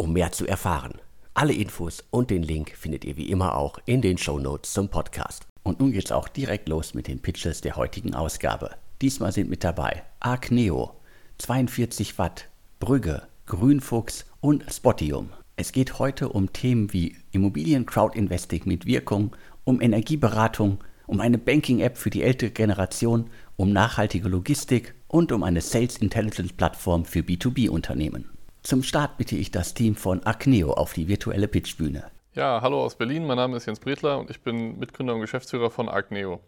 um mehr zu erfahren. Alle Infos und den Link findet ihr wie immer auch in den Show Notes zum Podcast. Und nun geht's auch direkt los mit den Pitches der heutigen Ausgabe. Diesmal sind mit dabei Arcneo, 42 Watt, Brügge, Grünfuchs und Spotium. Es geht heute um Themen wie Immobilien Crowdinvesting mit Wirkung, um Energieberatung, um eine Banking-App für die ältere Generation, um nachhaltige Logistik und um eine Sales Intelligence Plattform für B2B-Unternehmen. Zum Start bitte ich das Team von Acneo auf die virtuelle Pitchbühne. Ja, hallo aus Berlin. Mein Name ist Jens Bredler und ich bin Mitgründer und Geschäftsführer von Acneo.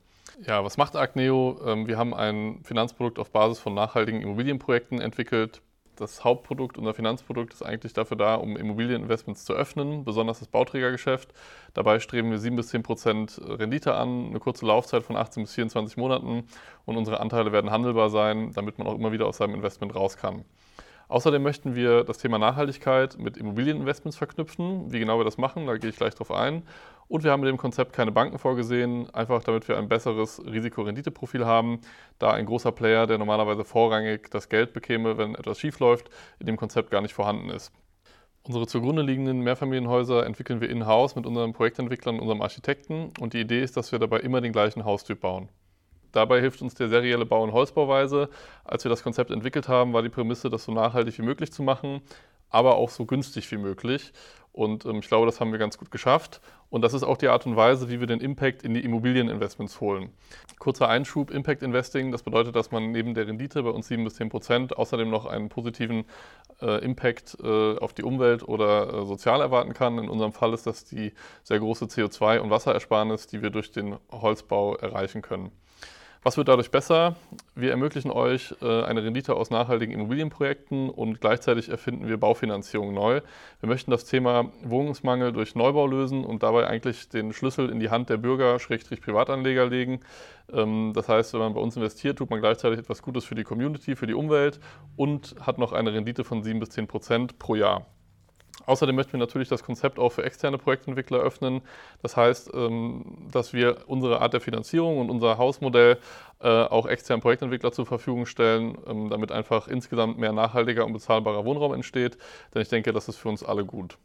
Ja, was macht Acneo? Ähm, wir haben ein Finanzprodukt auf Basis von nachhaltigen Immobilienprojekten entwickelt. Das Hauptprodukt, unser Finanzprodukt, ist eigentlich dafür da, um Immobilieninvestments zu öffnen, besonders das Bauträgergeschäft. Dabei streben wir 7 bis 10 Prozent Rendite an, eine kurze Laufzeit von 18 bis 24 Monaten und unsere Anteile werden handelbar sein, damit man auch immer wieder aus seinem Investment raus kann. Außerdem möchten wir das Thema Nachhaltigkeit mit Immobilieninvestments verknüpfen. Wie genau wir das machen, da gehe ich gleich drauf ein. Und wir haben mit dem Konzept keine Banken vorgesehen, einfach damit wir ein besseres Risiko-Rendite-Profil haben, da ein großer Player, der normalerweise vorrangig das Geld bekäme, wenn etwas schiefläuft, in dem Konzept gar nicht vorhanden ist. Unsere zugrunde liegenden Mehrfamilienhäuser entwickeln wir in-house mit unseren Projektentwicklern und unserem Architekten und die Idee ist, dass wir dabei immer den gleichen Haustyp bauen. Dabei hilft uns der serielle Bau in Holzbauweise. Als wir das Konzept entwickelt haben, war die Prämisse, das so nachhaltig wie möglich zu machen, aber auch so günstig wie möglich. Und ähm, ich glaube, das haben wir ganz gut geschafft. Und das ist auch die Art und Weise, wie wir den Impact in die Immobilieninvestments holen. Kurzer Einschub, Impact Investing, das bedeutet, dass man neben der Rendite bei uns 7 bis 10 Prozent außerdem noch einen positiven äh, Impact äh, auf die Umwelt oder äh, sozial erwarten kann. In unserem Fall ist das die sehr große CO2- und Wasserersparnis, die wir durch den Holzbau erreichen können. Was wird dadurch besser? Wir ermöglichen euch äh, eine Rendite aus nachhaltigen Immobilienprojekten und gleichzeitig erfinden wir Baufinanzierung neu. Wir möchten das Thema Wohnungsmangel durch Neubau lösen und dabei eigentlich den Schlüssel in die Hand der Bürger, Schrägstrich Privatanleger legen. Ähm, das heißt, wenn man bei uns investiert, tut man gleichzeitig etwas Gutes für die Community, für die Umwelt und hat noch eine Rendite von 7 bis 10 Prozent pro Jahr. Außerdem möchten wir natürlich das Konzept auch für externe Projektentwickler öffnen. Das heißt, ähm, dass wir unsere Art der Finanzierung und unser Hausmodell äh, auch externen Projektentwickler zur Verfügung stellen, ähm, damit einfach insgesamt mehr nachhaltiger und bezahlbarer Wohnraum entsteht. Denn ich denke, das ist für uns alle gut.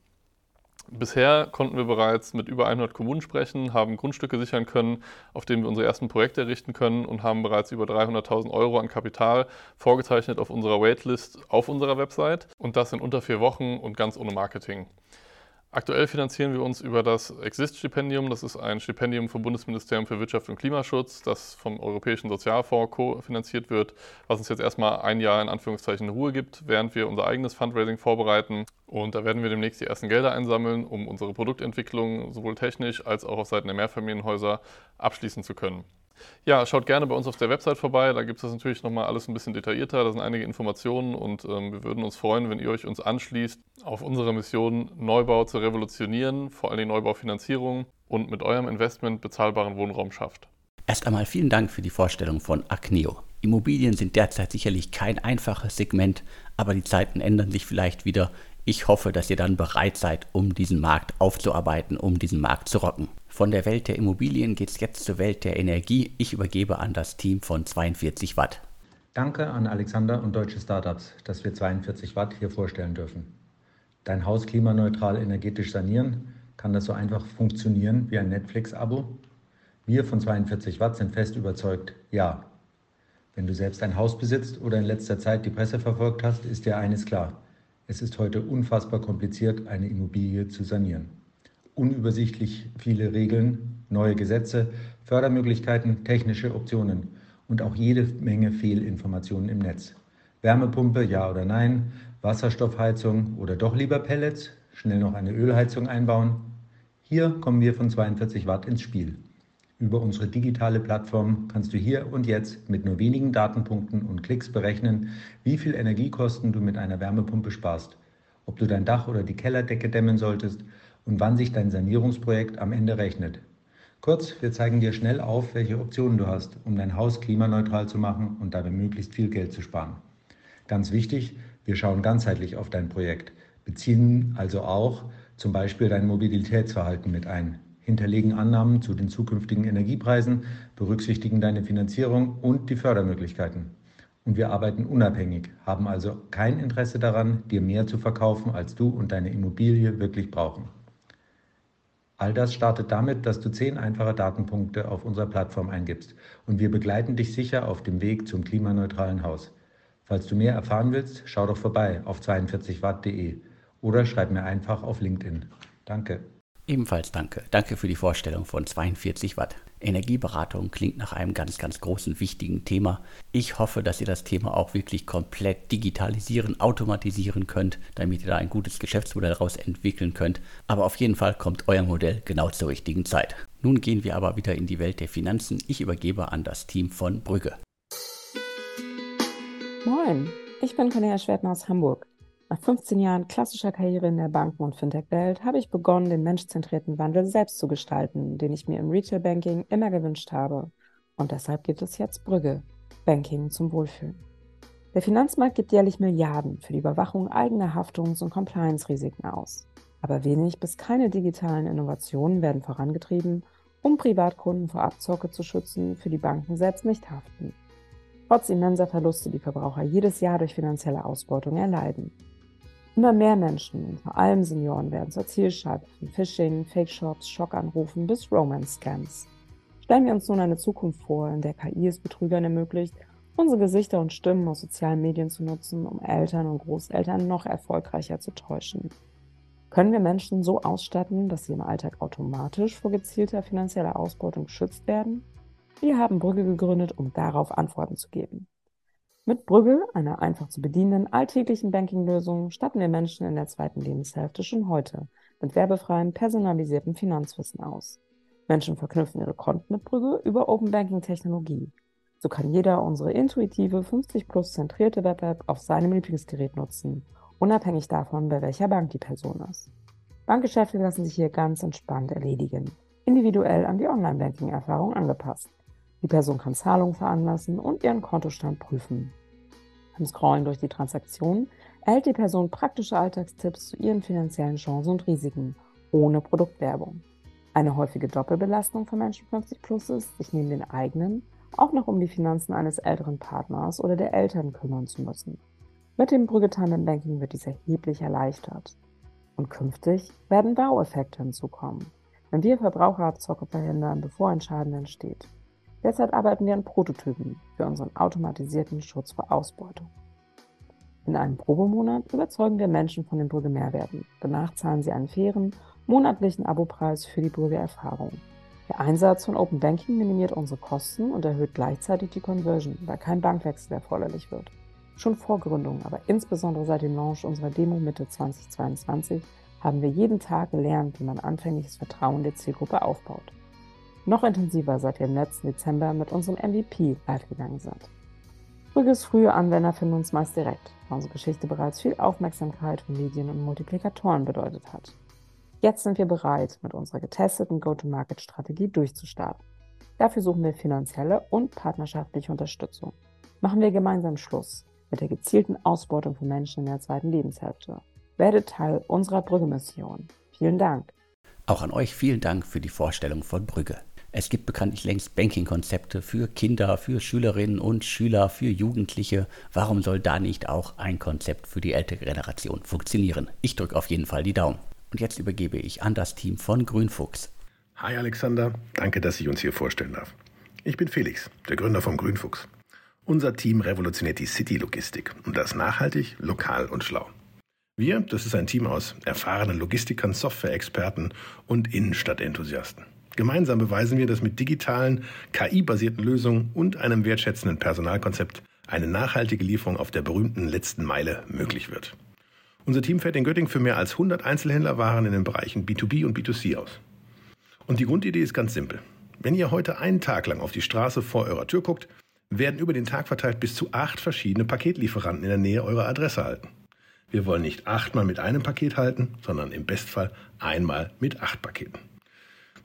Bisher konnten wir bereits mit über 100 Kommunen sprechen, haben Grundstücke sichern können, auf denen wir unsere ersten Projekte errichten können und haben bereits über 300.000 Euro an Kapital vorgezeichnet auf unserer Waitlist auf unserer Website und das in unter vier Wochen und ganz ohne Marketing. Aktuell finanzieren wir uns über das Exist-Stipendium. Das ist ein Stipendium vom Bundesministerium für Wirtschaft und Klimaschutz, das vom Europäischen Sozialfonds kofinanziert wird, was uns jetzt erstmal ein Jahr in Anführungszeichen Ruhe gibt, während wir unser eigenes Fundraising vorbereiten. Und da werden wir demnächst die ersten Gelder einsammeln, um unsere Produktentwicklung sowohl technisch als auch auf Seiten der Mehrfamilienhäuser abschließen zu können. Ja, schaut gerne bei uns auf der Website vorbei. Da gibt es das natürlich nochmal alles ein bisschen detaillierter. Da sind einige Informationen und ähm, wir würden uns freuen, wenn ihr euch uns anschließt auf unsere Mission, Neubau zu revolutionieren, vor allem Neubaufinanzierung und mit eurem Investment bezahlbaren Wohnraum schafft. Erst einmal vielen Dank für die Vorstellung von Acneo. Immobilien sind derzeit sicherlich kein einfaches Segment, aber die Zeiten ändern sich vielleicht wieder. Ich hoffe, dass ihr dann bereit seid, um diesen Markt aufzuarbeiten, um diesen Markt zu rocken. Von der Welt der Immobilien geht es jetzt zur Welt der Energie. Ich übergebe an das Team von 42 Watt. Danke an Alexander und deutsche Startups, dass wir 42 Watt hier vorstellen dürfen. Dein Haus klimaneutral energetisch sanieren, kann das so einfach funktionieren wie ein Netflix-Abo? Wir von 42 Watt sind fest überzeugt, ja. Wenn du selbst ein Haus besitzt oder in letzter Zeit die Presse verfolgt hast, ist dir eines klar. Es ist heute unfassbar kompliziert, eine Immobilie zu sanieren. Unübersichtlich viele Regeln, neue Gesetze, Fördermöglichkeiten, technische Optionen und auch jede Menge Fehlinformationen im Netz. Wärmepumpe, ja oder nein, Wasserstoffheizung oder doch lieber Pellets, schnell noch eine Ölheizung einbauen. Hier kommen wir von 42 Watt ins Spiel. Über unsere digitale Plattform kannst du hier und jetzt mit nur wenigen Datenpunkten und Klicks berechnen, wie viel Energiekosten du mit einer Wärmepumpe sparst, ob du dein Dach oder die Kellerdecke dämmen solltest und wann sich dein Sanierungsprojekt am Ende rechnet. Kurz, wir zeigen dir schnell auf, welche Optionen du hast, um dein Haus klimaneutral zu machen und dabei möglichst viel Geld zu sparen. Ganz wichtig, wir schauen ganzheitlich auf dein Projekt, beziehen also auch zum Beispiel dein Mobilitätsverhalten mit ein, hinterlegen Annahmen zu den zukünftigen Energiepreisen, berücksichtigen deine Finanzierung und die Fördermöglichkeiten. Und wir arbeiten unabhängig, haben also kein Interesse daran, dir mehr zu verkaufen, als du und deine Immobilie wirklich brauchen. All das startet damit, dass du zehn einfache Datenpunkte auf unserer Plattform eingibst und wir begleiten dich sicher auf dem Weg zum klimaneutralen Haus. Falls du mehr erfahren willst, schau doch vorbei auf 42watt.de oder schreib mir einfach auf LinkedIn. Danke. Ebenfalls danke. Danke für die Vorstellung von 42 Watt. Energieberatung klingt nach einem ganz, ganz großen, wichtigen Thema. Ich hoffe, dass ihr das Thema auch wirklich komplett digitalisieren, automatisieren könnt, damit ihr da ein gutes Geschäftsmodell daraus entwickeln könnt. Aber auf jeden Fall kommt euer Modell genau zur richtigen Zeit. Nun gehen wir aber wieder in die Welt der Finanzen. Ich übergebe an das Team von Brügge. Moin, ich bin Cornelia Schwertner aus Hamburg. Nach 15 Jahren klassischer Karriere in der Banken- und Fintech-Welt habe ich begonnen, den menschzentrierten Wandel selbst zu gestalten, den ich mir im Retail-Banking immer gewünscht habe. Und deshalb gibt es jetzt Brügge, Banking zum Wohlfühlen. Der Finanzmarkt gibt jährlich Milliarden für die Überwachung eigener Haftungs- und Compliance-Risiken aus. Aber wenig bis keine digitalen Innovationen werden vorangetrieben, um Privatkunden vor Abzocke zu schützen, für die Banken selbst nicht haften trotz immenser Verluste, die Verbraucher jedes Jahr durch finanzielle Ausbeutung erleiden. Immer mehr Menschen, vor allem Senioren, werden zur Zielscheibe von Phishing, Fake-Shops, Schockanrufen bis Romance-Scams. Stellen wir uns nun eine Zukunft vor, in der KI es Betrügern ermöglicht, unsere Gesichter und Stimmen aus sozialen Medien zu nutzen, um Eltern und Großeltern noch erfolgreicher zu täuschen. Können wir Menschen so ausstatten, dass sie im Alltag automatisch vor gezielter finanzieller Ausbeutung geschützt werden? Wir haben Brügge gegründet, um darauf Antworten zu geben. Mit Brügge, einer einfach zu bedienenden alltäglichen Banking-Lösung, statten wir Menschen in der zweiten Lebenshälfte schon heute mit werbefreiem, personalisiertem Finanzwissen aus. Menschen verknüpfen ihre Konten mit Brügge über Open Banking Technologie. So kann jeder unsere intuitive 50 plus zentrierte Web-App auf seinem Lieblingsgerät nutzen, unabhängig davon, bei welcher Bank die Person ist. Bankgeschäfte lassen sich hier ganz entspannt erledigen, individuell an die Online-Banking-Erfahrung angepasst. Die Person kann Zahlungen veranlassen und ihren Kontostand prüfen. Beim Scrollen durch die Transaktionen erhält die Person praktische Alltagstipps zu ihren finanziellen Chancen und Risiken, ohne Produktwerbung. Eine häufige Doppelbelastung für Menschen 50 Plus ist, sich neben den eigenen auch noch um die Finanzen eines älteren Partners oder der Eltern kümmern zu müssen. Mit dem Brüggetime Banking wird dies erheblich erleichtert. Und künftig werden Wow-Effekte hinzukommen, wenn wir Verbraucherabzocke verhindern, bevor ein Schaden entsteht. Derzeit arbeiten wir an Prototypen für unseren automatisierten Schutz vor Ausbeutung. In einem Probemonat überzeugen wir Menschen von den Brügge-Mehrwerten. Danach zahlen sie einen fairen, monatlichen Abopreis für die Brügge-Erfahrung. Der Einsatz von Open Banking minimiert unsere Kosten und erhöht gleichzeitig die Conversion, weil kein Bankwechsel erforderlich wird. Schon vor Gründung, aber insbesondere seit dem Launch unserer Demo Mitte 2022 haben wir jeden Tag gelernt, wie man anfängliches Vertrauen der Zielgruppe aufbaut noch intensiver seit wir im letzten Dezember mit unserem MVP live gegangen sind. Brügges frühe Anwender finden uns meist direkt, da unsere Geschichte bereits viel Aufmerksamkeit von Medien und Multiplikatoren bedeutet hat. Jetzt sind wir bereit, mit unserer getesteten Go-to-Market-Strategie durchzustarten. Dafür suchen wir finanzielle und partnerschaftliche Unterstützung. Machen wir gemeinsam Schluss mit der gezielten Ausbeutung von Menschen in der zweiten Lebenshälfte. Werde Teil unserer Brügge-Mission. Vielen Dank. Auch an euch vielen Dank für die Vorstellung von Brügge. Es gibt bekanntlich längst Banking-Konzepte für Kinder, für Schülerinnen und Schüler, für Jugendliche. Warum soll da nicht auch ein Konzept für die ältere Generation funktionieren? Ich drücke auf jeden Fall die Daumen. Und jetzt übergebe ich an das Team von Grünfuchs. Hi Alexander, danke, dass ich uns hier vorstellen darf. Ich bin Felix, der Gründer von Grünfuchs. Unser Team revolutioniert die City-Logistik und das nachhaltig, lokal und schlau. Wir, das ist ein Team aus erfahrenen Logistikern, Software-Experten und Innenstadtenthusiasten. Gemeinsam beweisen wir, dass mit digitalen, KI-basierten Lösungen und einem wertschätzenden Personalkonzept eine nachhaltige Lieferung auf der berühmten letzten Meile möglich wird. Unser Team fährt in Göttingen für mehr als 100 Einzelhändlerwaren in den Bereichen B2B und B2C aus. Und die Grundidee ist ganz simpel. Wenn ihr heute einen Tag lang auf die Straße vor eurer Tür guckt, werden über den Tag verteilt bis zu acht verschiedene Paketlieferanten in der Nähe eurer Adresse halten. Wir wollen nicht achtmal mit einem Paket halten, sondern im Bestfall einmal mit acht Paketen.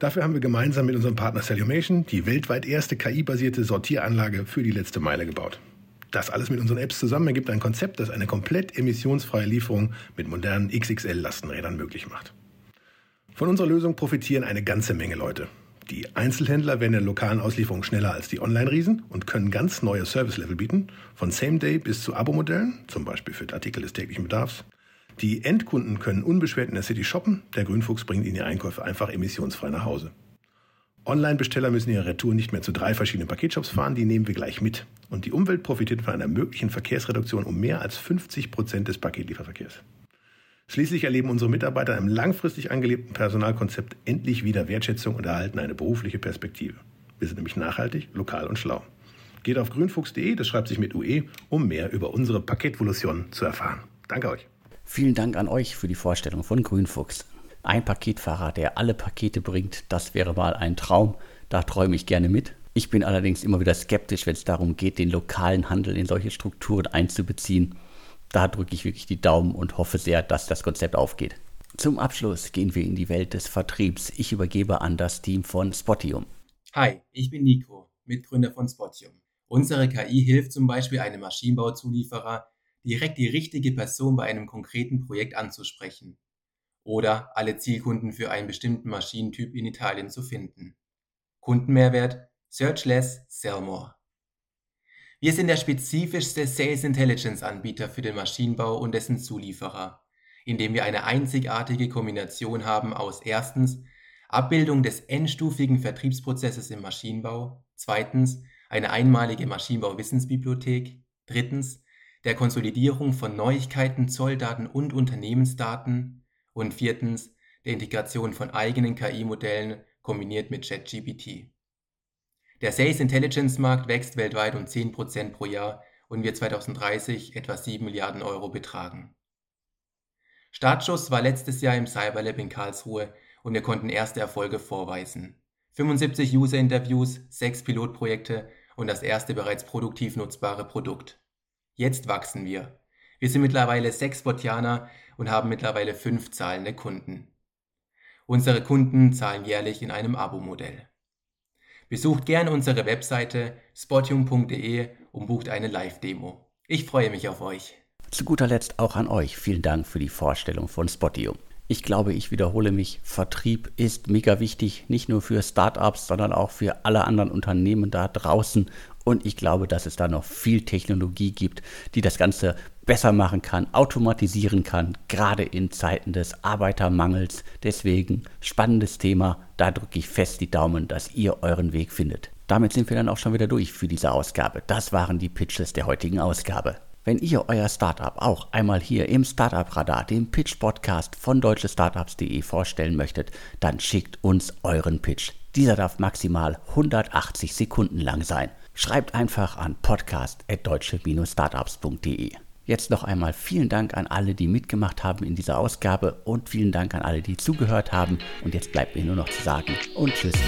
Dafür haben wir gemeinsam mit unserem Partner Cellumation die weltweit erste KI-basierte Sortieranlage für die letzte Meile gebaut. Das alles mit unseren Apps zusammen ergibt ein Konzept, das eine komplett emissionsfreie Lieferung mit modernen XXL-Lastenrädern möglich macht. Von unserer Lösung profitieren eine ganze Menge Leute. Die Einzelhändler werden in lokalen Auslieferung schneller als die Online-Riesen und können ganz neue Service-Level bieten, von Same-Day bis zu Abo-Modellen, zum Beispiel für Artikel des täglichen Bedarfs. Die Endkunden können unbeschwert in der City shoppen, der Grünfuchs bringt ihnen die Einkäufe einfach emissionsfrei nach Hause. Online-Besteller müssen ihre Retour nicht mehr zu drei verschiedenen Paketshops fahren, die nehmen wir gleich mit. Und die Umwelt profitiert von einer möglichen Verkehrsreduktion um mehr als 50 Prozent des Paketlieferverkehrs. Schließlich erleben unsere Mitarbeiter im langfristig angelebten Personalkonzept endlich wieder Wertschätzung und erhalten eine berufliche Perspektive. Wir sind nämlich nachhaltig, lokal und schlau. Geht auf grünfuchs.de, das schreibt sich mit UE, um mehr über unsere Paketvolution zu erfahren. Danke euch. Vielen Dank an euch für die Vorstellung von Grünfuchs. Ein Paketfahrer, der alle Pakete bringt, das wäre mal ein Traum. Da träume ich gerne mit. Ich bin allerdings immer wieder skeptisch, wenn es darum geht, den lokalen Handel in solche Strukturen einzubeziehen da drücke ich wirklich die Daumen und hoffe sehr, dass das Konzept aufgeht. Zum Abschluss gehen wir in die Welt des Vertriebs. Ich übergebe an das Team von Spotium. Hi, ich bin Nico, Mitgründer von Spotium. Unsere KI hilft zum Beispiel einem Maschinenbauzulieferer, direkt die richtige Person bei einem konkreten Projekt anzusprechen oder alle Zielkunden für einen bestimmten Maschinentyp in Italien zu finden. Kundenmehrwert Search less, sell more. Wir sind der spezifischste Sales Intelligence Anbieter für den Maschinenbau und dessen Zulieferer, indem wir eine einzigartige Kombination haben aus erstens Abbildung des endstufigen Vertriebsprozesses im Maschinenbau, zweitens eine einmalige Maschinenbau-Wissensbibliothek, drittens der Konsolidierung von Neuigkeiten, Zolldaten und Unternehmensdaten und viertens der Integration von eigenen KI-Modellen kombiniert mit ChatGPT. Der Sales Intelligence Markt wächst weltweit um 10% pro Jahr und wird 2030 etwa 7 Milliarden Euro betragen. Startschuss war letztes Jahr im Cyberlab in Karlsruhe und wir konnten erste Erfolge vorweisen. 75 User-Interviews, 6 Pilotprojekte und das erste bereits produktiv nutzbare Produkt. Jetzt wachsen wir. Wir sind mittlerweile sechs Sportianer und haben mittlerweile fünf zahlende Kunden. Unsere Kunden zahlen jährlich in einem Abo-Modell. Besucht gerne unsere Webseite spotium.de und bucht eine Live-Demo. Ich freue mich auf euch. Zu guter Letzt auch an euch. Vielen Dank für die Vorstellung von Spotium. Ich glaube, ich wiederhole mich, Vertrieb ist mega wichtig, nicht nur für Startups, sondern auch für alle anderen Unternehmen da draußen. Und ich glaube, dass es da noch viel Technologie gibt, die das Ganze besser machen kann, automatisieren kann, gerade in Zeiten des Arbeitermangels. Deswegen spannendes Thema. Da drücke ich fest die Daumen, dass ihr euren Weg findet. Damit sind wir dann auch schon wieder durch für diese Ausgabe. Das waren die Pitches der heutigen Ausgabe. Wenn ihr euer Startup auch einmal hier im Startup Radar, dem Pitch Podcast von deutschestartups.de vorstellen möchtet, dann schickt uns euren Pitch. Dieser darf maximal 180 Sekunden lang sein. Schreibt einfach an podcast.deutsche-startups.de. Jetzt noch einmal vielen Dank an alle, die mitgemacht haben in dieser Ausgabe und vielen Dank an alle, die zugehört haben. Und jetzt bleibt mir nur noch zu sagen und tschüss.